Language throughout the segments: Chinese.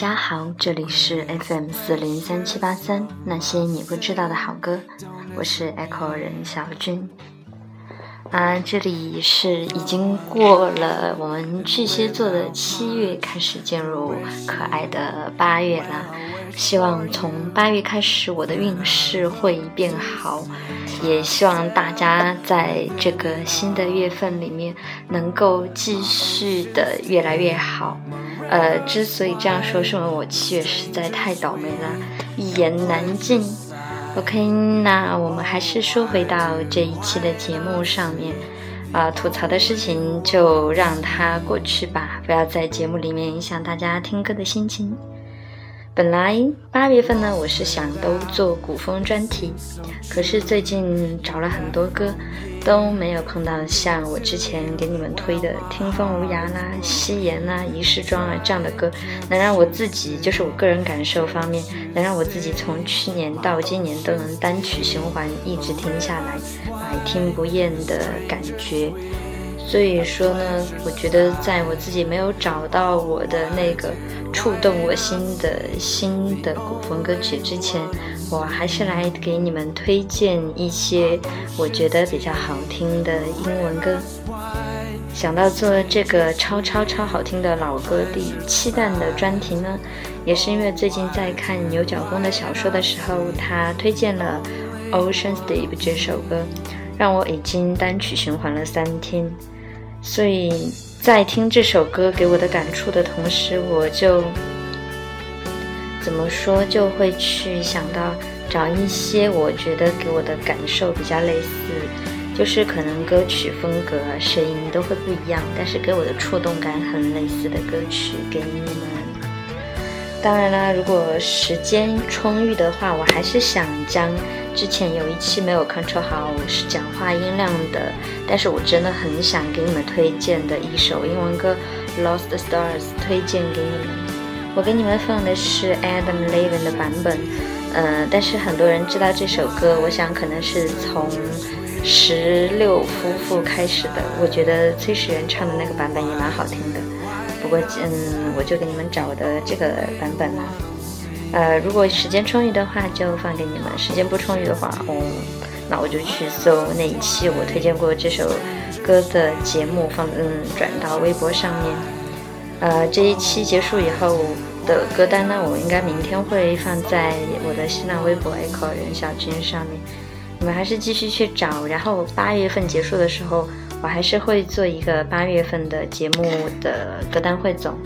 大家好，这里是 FM 四零三七八三，那些你不知道的好歌，我是 Echo 人小军。啊，这里是已经过了我们巨蟹座的七月，开始进入可爱的八月了。希望从八月开始，我的运势会变好，也希望大家在这个新的月份里面能够继续的越来越好。呃，之所以这样说，是因为我七月实在太倒霉了，一言难尽。OK，那我们还是说回到这一期的节目上面，啊，吐槽的事情就让它过去吧，不要在节目里面影响大家听歌的心情。本来八月份呢，我是想都做古风专题，可是最近找了很多歌，都没有碰到像我之前给你们推的《听风无涯》啦、《夕颜》啦、《遗失妆》啊这样的歌，能让我自己就是我个人感受方面，能让我自己从去年到今年都能单曲循环一直听下来，百听不厌的感觉。所以说呢，我觉得在我自己没有找到我的那个触动我心的新的古风歌曲之前，我还是来给你们推荐一些我觉得比较好听的英文歌。想到做这个超超超好听的老歌第七弹的专题呢，也是因为最近在看牛角弓的小说的时候，他推荐了《Ocean's Deep》这首歌，让我已经单曲循环了三天。所以在听这首歌给我的感触的同时，我就怎么说就会去想到找一些我觉得给我的感受比较类似，就是可能歌曲风格、声音都会不一样，但是给我的触动感很类似的歌曲给你们。当然啦，如果时间充裕的话，我还是想将。之前有一期没有 control 好是讲话音量的，但是我真的很想给你们推荐的一首英文歌《Lost Stars》推荐给你们。我给你们放的是 Adam Levine 的版本，嗯，但是很多人知道这首歌，我想可能是从十六夫妇开始的。我觉得崔始源唱的那个版本也蛮好听的，不过嗯，我就给你们找的这个版本了。呃，如果时间充裕的话，就放给你们；时间不充裕的话，嗯，那我就去搜那一期我推荐过这首歌的节目，放嗯转到微博上面。呃，这一期结束以后的歌单呢，我应该明天会放在我的新浪微博 Echo 任小军上面。你们还是继续去找，然后八月份结束的时候，我还是会做一个八月份的节目的歌单汇总。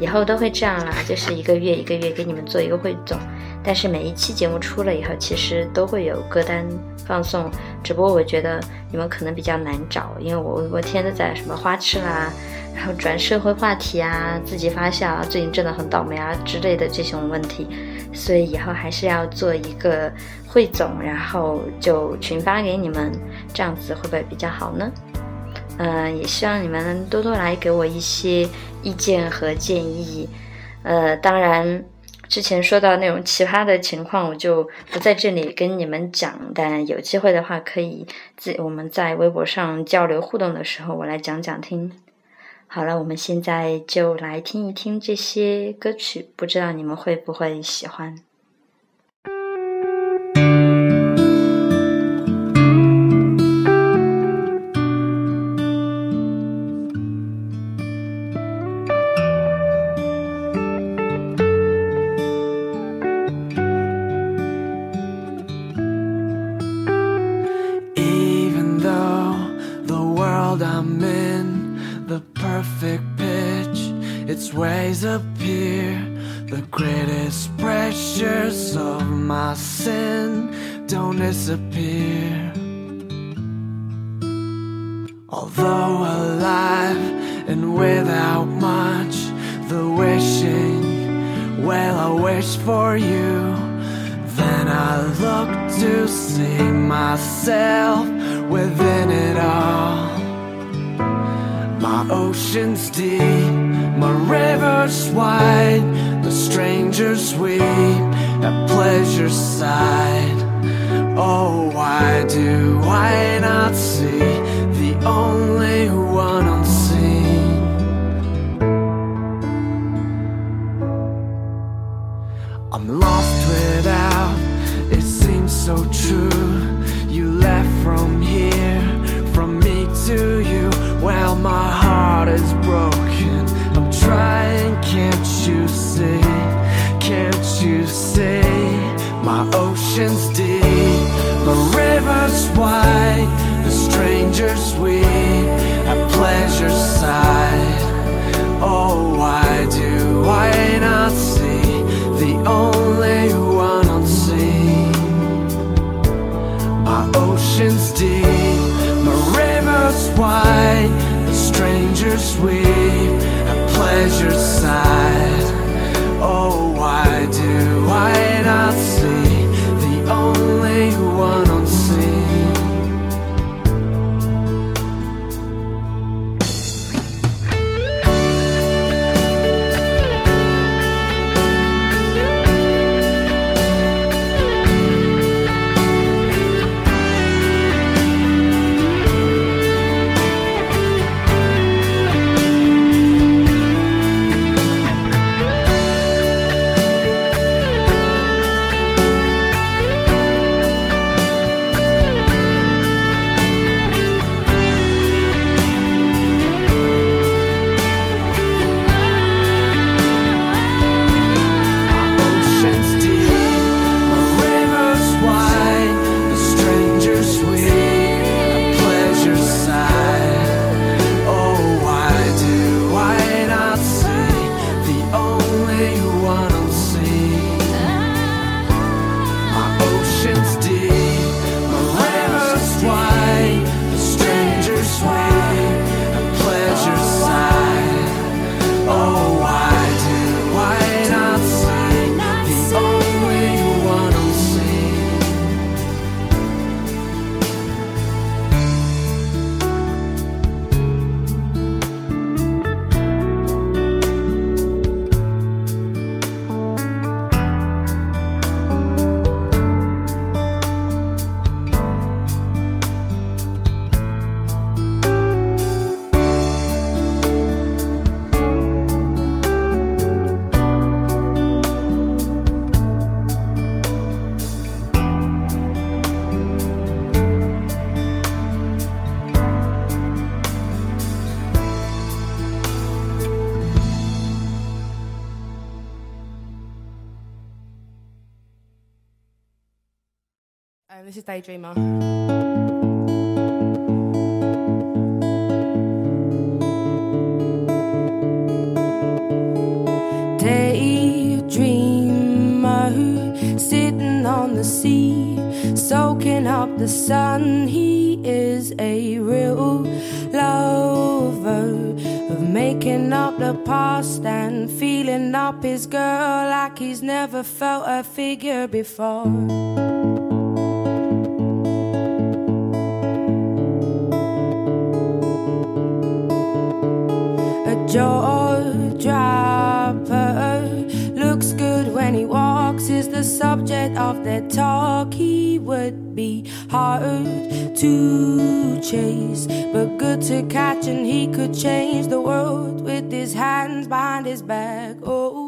以后都会这样啦，就是一个月一个月给你们做一个汇总，但是每一期节目出了以后，其实都会有歌单放送，只不过我觉得你们可能比较难找，因为我我天天在什么花痴啦，然后转社会话题啊，自己发笑，最近真的很倒霉啊之类的这种问题，所以以后还是要做一个汇总，然后就群发给你们，这样子会不会比较好呢？嗯，也希望你们多多来给我一些意见和建议。呃，当然，之前说到那种奇葩的情况，我就不在这里跟你们讲。但有机会的话，可以自我们在微博上交流互动的时候，我来讲讲听。好了，我们现在就来听一听这些歌曲，不知道你们会不会喜欢。Why do I not see the only with Daydreamer. on the sea, soaking up the sun. He is a real lover of making up the past and feeling up his girl like he's never felt a figure before. Jawdropper looks good when he walks, is the subject of their talk. He would be hard to chase, but good to catch, and he could change the world with his hands behind his back. Oh.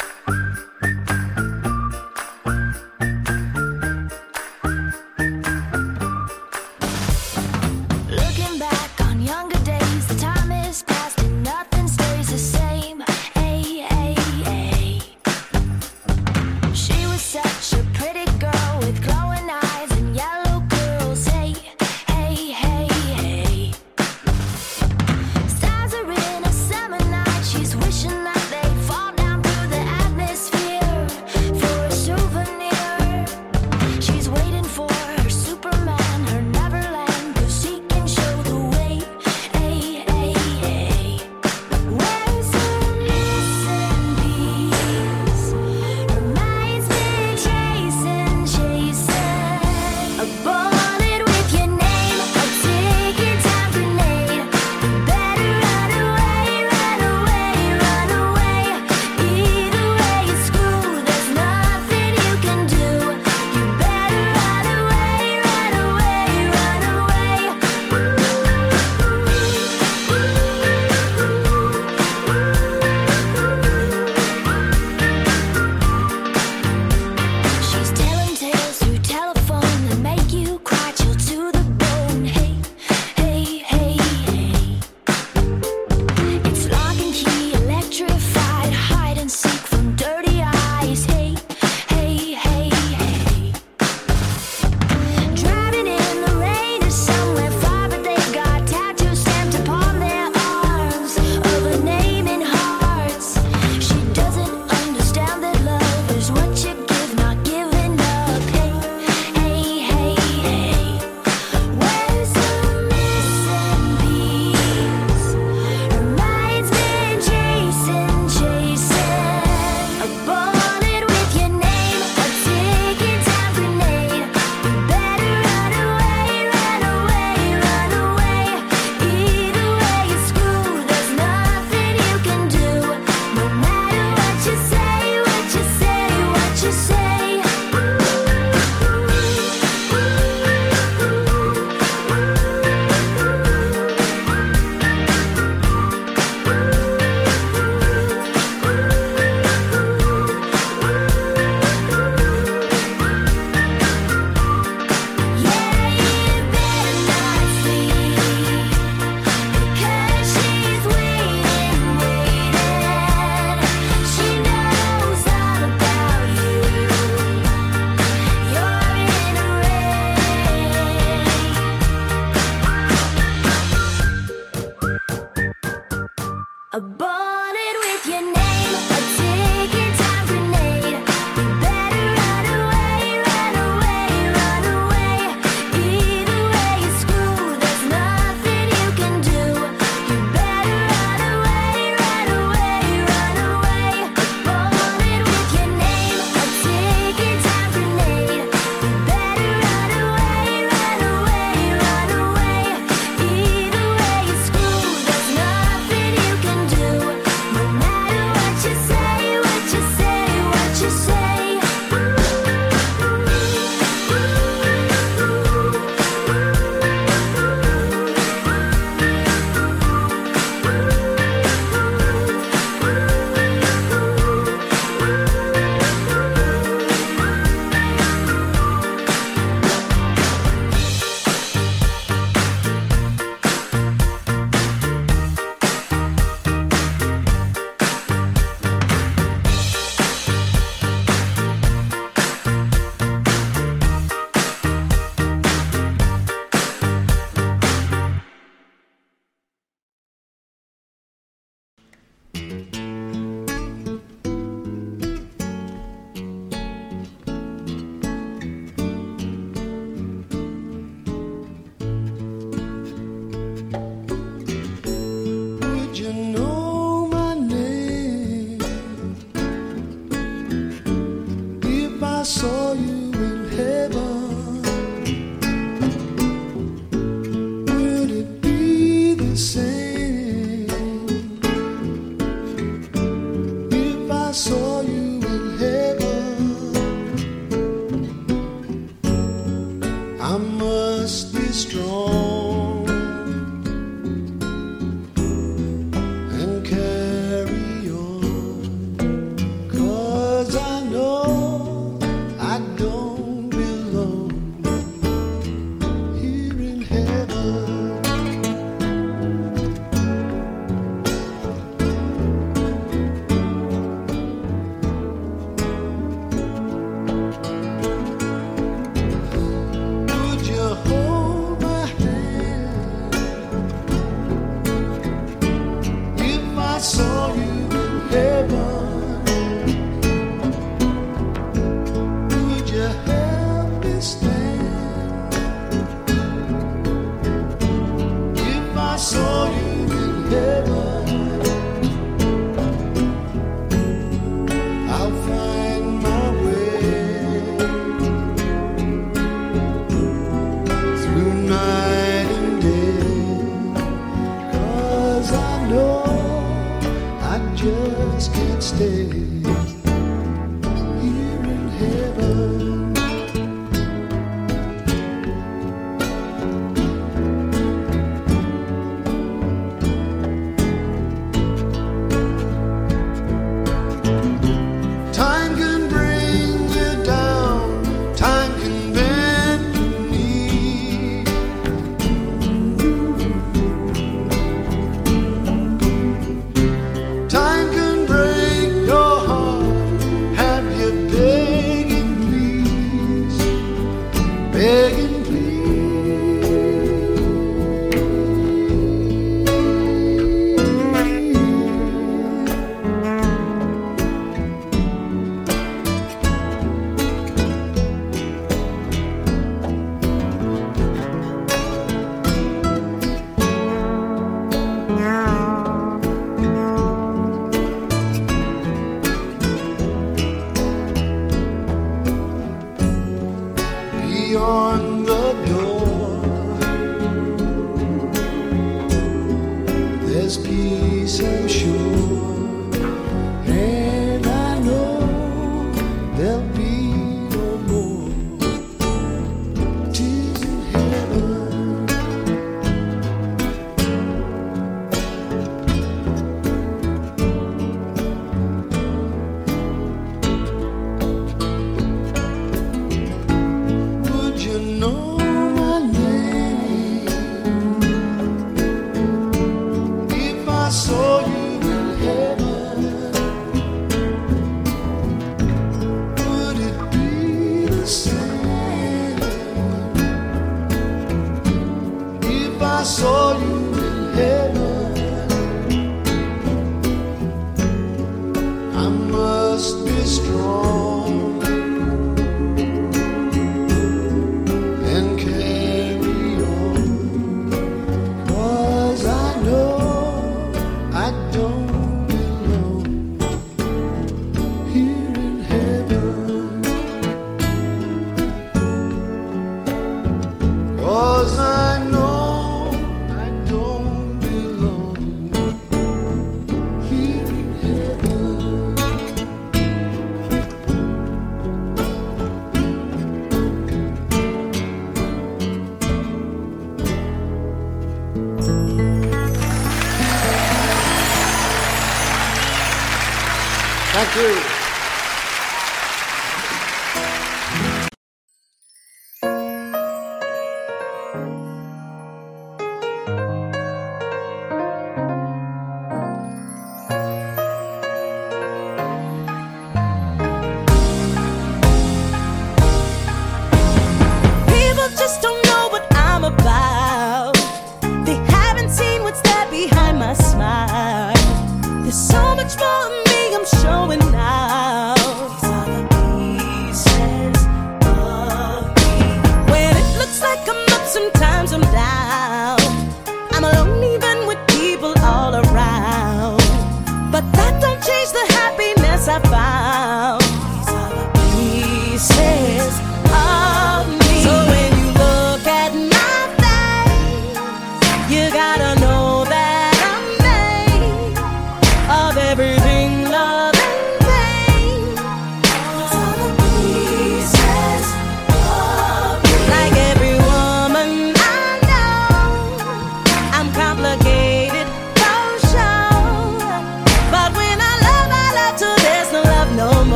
I saw you in heaven?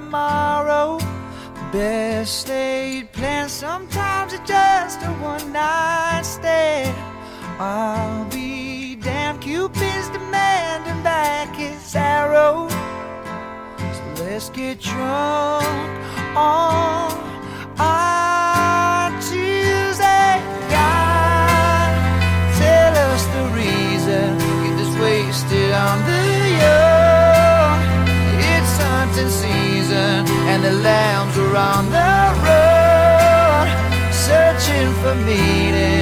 tomorrow. Best laid plans, sometimes it's just a one night stand. I'll be damned, Cupid's demanding back his arrow. So let's get drunk on. I on the road searching for meaning.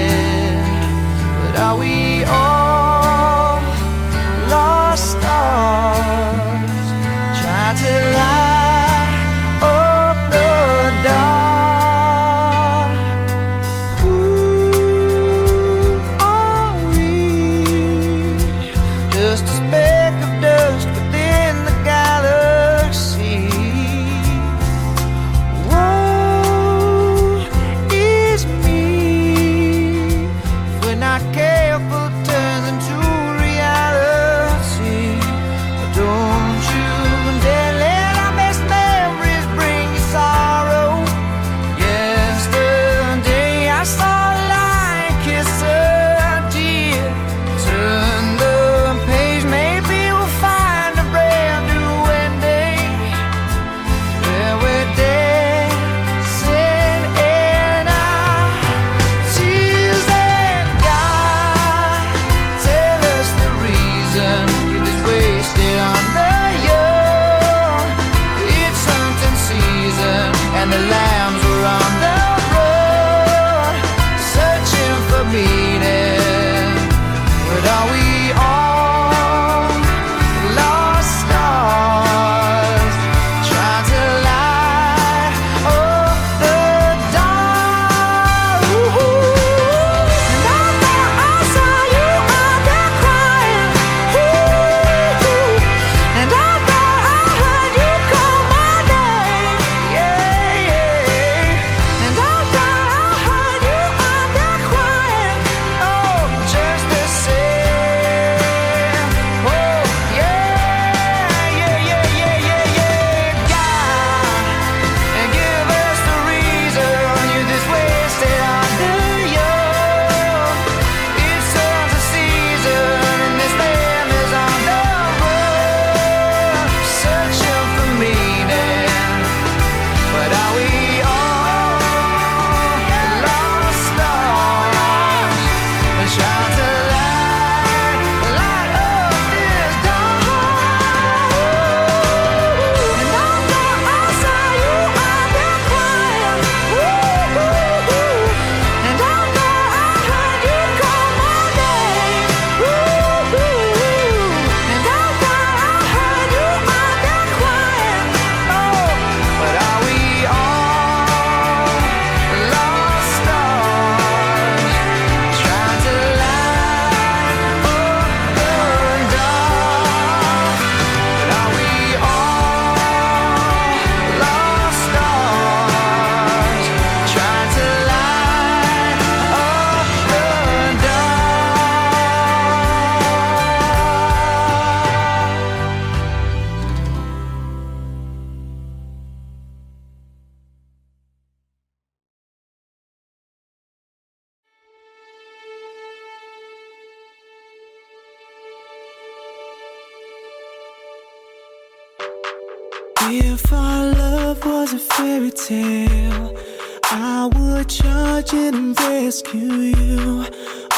If our love was a fairy tale, I would charge in and rescue you.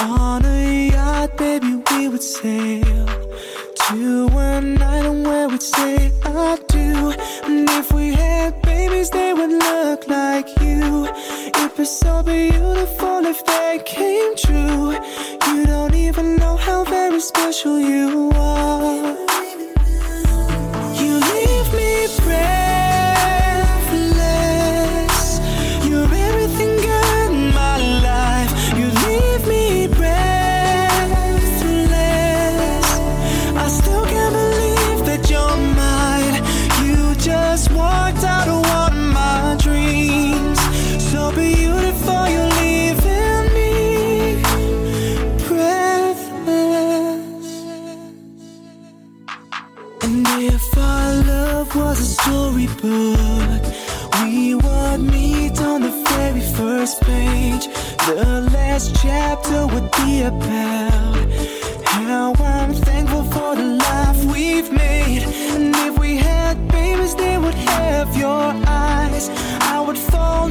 On a yacht, baby, we would sail to an island where we'd say I do. And if we had babies, they would look like you. It'd be so beautiful if that came true. You don't even know how very special you are.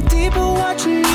deeper watching